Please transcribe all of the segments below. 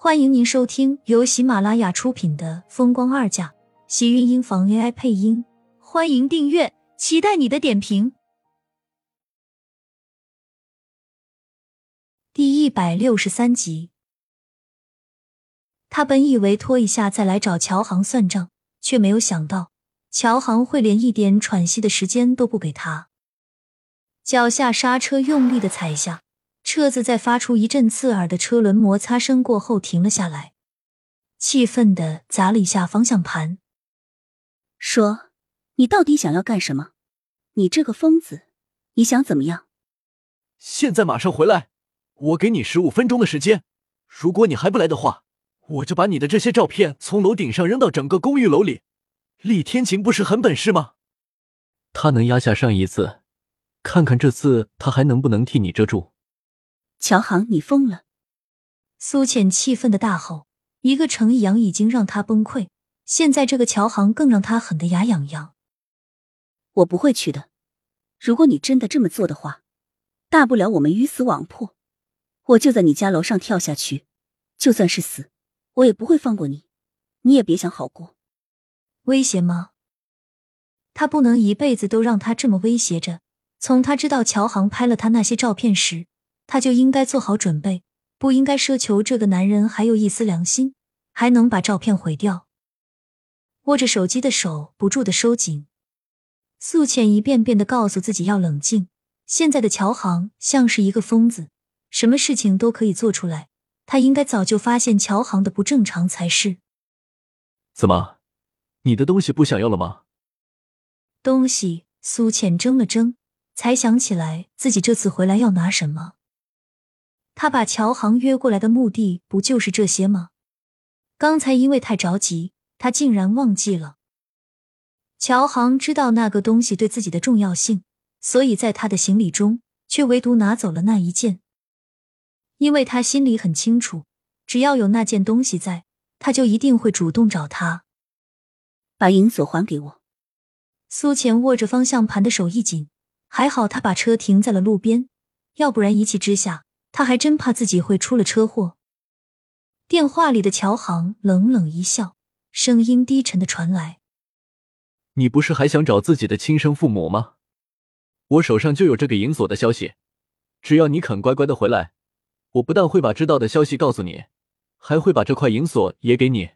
欢迎您收听由喜马拉雅出品的《风光二嫁》，喜运音房 AI 配音。欢迎订阅，期待你的点评。第一百六十三集，他本以为拖一下再来找乔航算账，却没有想到乔航会连一点喘息的时间都不给他。脚下刹车用力的踩下。车子在发出一阵刺耳的车轮摩擦声过后停了下来，气愤的砸了一下方向盘，说：“你到底想要干什么？你这个疯子，你想怎么样？”现在马上回来，我给你十五分钟的时间。如果你还不来的话，我就把你的这些照片从楼顶上扔到整个公寓楼里。厉天晴不是很本事吗？他能压下上一次，看看这次他还能不能替你遮住。乔航，你疯了！苏浅气愤的大吼。一个程逸阳已经让他崩溃，现在这个乔航更让他狠得牙痒痒。我不会去的。如果你真的这么做的话，大不了我们鱼死网破，我就在你家楼上跳下去。就算是死，我也不会放过你。你也别想好过。威胁吗？他不能一辈子都让他这么威胁着。从他知道乔航拍了他那些照片时。他就应该做好准备，不应该奢求这个男人还有一丝良心，还能把照片毁掉。握着手机的手不住的收紧。素浅一遍遍的告诉自己要冷静。现在的乔航像是一个疯子，什么事情都可以做出来。他应该早就发现乔航的不正常才是。怎么，你的东西不想要了吗？东西？苏浅怔了怔，才想起来自己这次回来要拿什么。他把乔航约过来的目的不就是这些吗？刚才因为太着急，他竟然忘记了。乔航知道那个东西对自己的重要性，所以在他的行李中却唯独拿走了那一件。因为他心里很清楚，只要有那件东西在，他就一定会主动找他。把银锁还给我。苏浅握着方向盘的手一紧，还好他把车停在了路边，要不然一气之下。他还真怕自己会出了车祸。电话里的乔航冷冷一笑，声音低沉的传来：“你不是还想找自己的亲生父母吗？我手上就有这个银锁的消息，只要你肯乖乖的回来，我不但会把知道的消息告诉你，还会把这块银锁也给你。”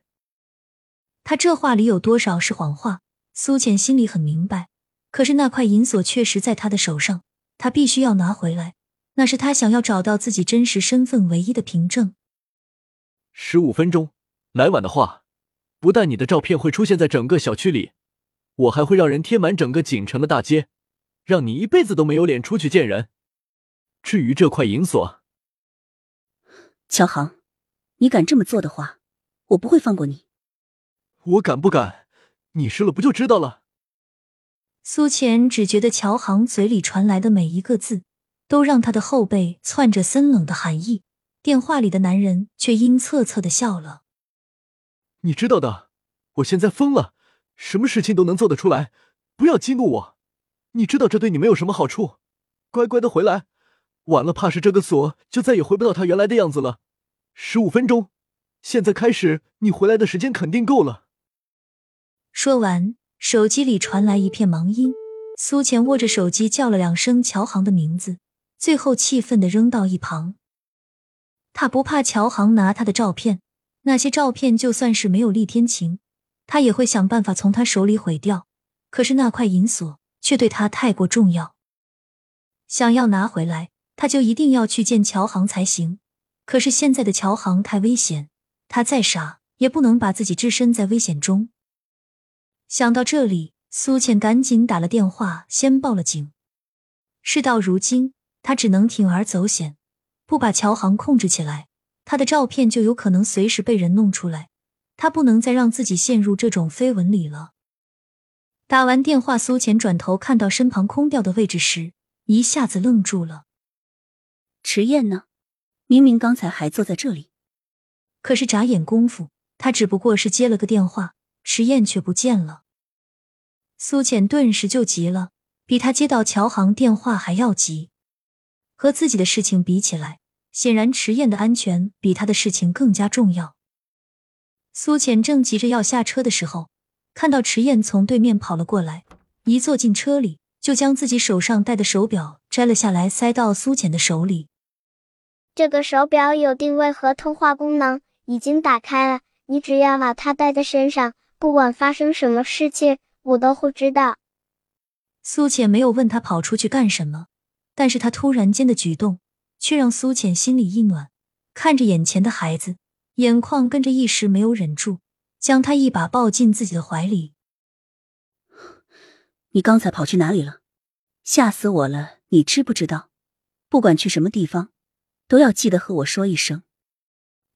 他这话里有多少是谎话？苏浅心里很明白。可是那块银锁确实在他的手上，他必须要拿回来。那是他想要找到自己真实身份唯一的凭证。十五分钟，来晚的话，不但你的照片会出现在整个小区里，我还会让人贴满整个锦城的大街，让你一辈子都没有脸出去见人。至于这块银锁，乔航，你敢这么做的话，我不会放过你。我敢不敢？你试了不就知道了？苏浅只觉得乔航嘴里传来的每一个字。都让他的后背窜着森冷的寒意。电话里的男人却阴恻恻的笑了。你知道的，我现在疯了，什么事情都能做得出来。不要激怒我，你知道这对你没有什么好处。乖乖的回来，晚了怕是这个锁就再也回不到它原来的样子了。十五分钟，现在开始，你回来的时间肯定够了。说完，手机里传来一片忙音。苏浅握着手机叫了两声乔航的名字。最后，气愤的扔到一旁。他不怕乔航拿他的照片，那些照片就算是没有厉天晴，他也会想办法从他手里毁掉。可是那块银锁却对他太过重要，想要拿回来，他就一定要去见乔航才行。可是现在的乔航太危险，他再傻也不能把自己置身在危险中。想到这里，苏倩赶紧打了电话，先报了警。事到如今。他只能铤而走险，不把乔航控制起来，他的照片就有可能随时被人弄出来。他不能再让自己陷入这种绯闻里了。打完电话，苏浅转头看到身旁空掉的位置时，一下子愣住了。迟燕呢？明明刚才还坐在这里。可是眨眼功夫，他只不过是接了个电话，迟燕却不见了。苏浅顿时就急了，比他接到乔航电话还要急。和自己的事情比起来，显然迟燕的安全比他的事情更加重要。苏浅正急着要下车的时候，看到迟燕从对面跑了过来，一坐进车里，就将自己手上戴的手表摘了下来，塞到苏浅的手里。这个手表有定位和通话功能，已经打开了。你只要把它戴在身上，不管发生什么事情，我都会知道。苏浅没有问他跑出去干什么，但是他突然间的举动却让苏浅心里一暖。看着眼前的孩子，眼眶跟着一时没有忍住，将他一把抱进自己的怀里。你刚才跑去哪里了？吓死我了！你知不知道，不管去什么地方。都要记得和我说一声。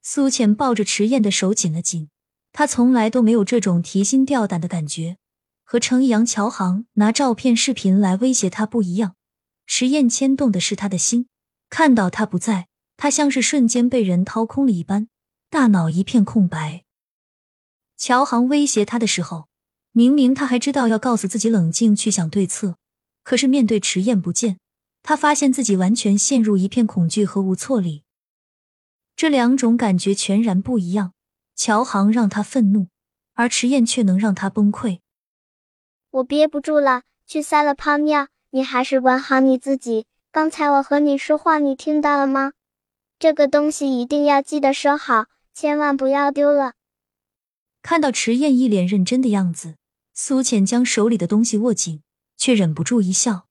苏浅抱着迟燕的手紧了紧，她从来都没有这种提心吊胆的感觉。和程阳、乔航拿照片、视频来威胁她不一样，迟燕牵动的是他的心。看到他不在，他像是瞬间被人掏空了一般，大脑一片空白。乔航威胁他的时候，明明他还知道要告诉自己冷静去想对策，可是面对迟燕不见。他发现自己完全陷入一片恐惧和无措里，这两种感觉全然不一样。乔航让他愤怒，而迟燕却能让他崩溃。我憋不住了，去撒了泡尿。你还是管好你自己。刚才我和你说话，你听到了吗？这个东西一定要记得收好，千万不要丢了。看到迟燕一脸认真的样子，苏浅将手里的东西握紧，却忍不住一笑。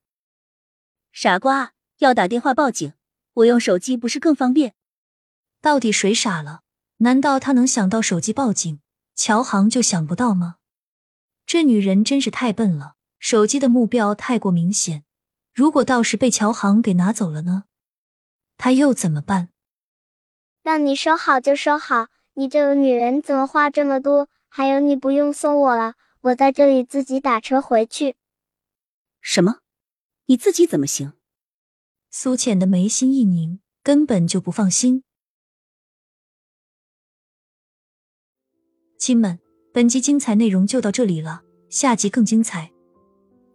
傻瓜，要打电话报警，我用手机不是更方便？到底谁傻了？难道他能想到手机报警，乔航就想不到吗？这女人真是太笨了，手机的目标太过明显，如果到时被乔航给拿走了呢？他又怎么办？让你收好就收好，你这个女人怎么话这么多？还有，你不用送我了，我在这里自己打车回去。什么？你自己怎么行？苏浅的眉心一拧，根本就不放心。亲们，本集精彩内容就到这里了，下集更精彩，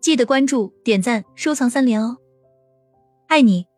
记得关注、点赞、收藏三连哦！爱你。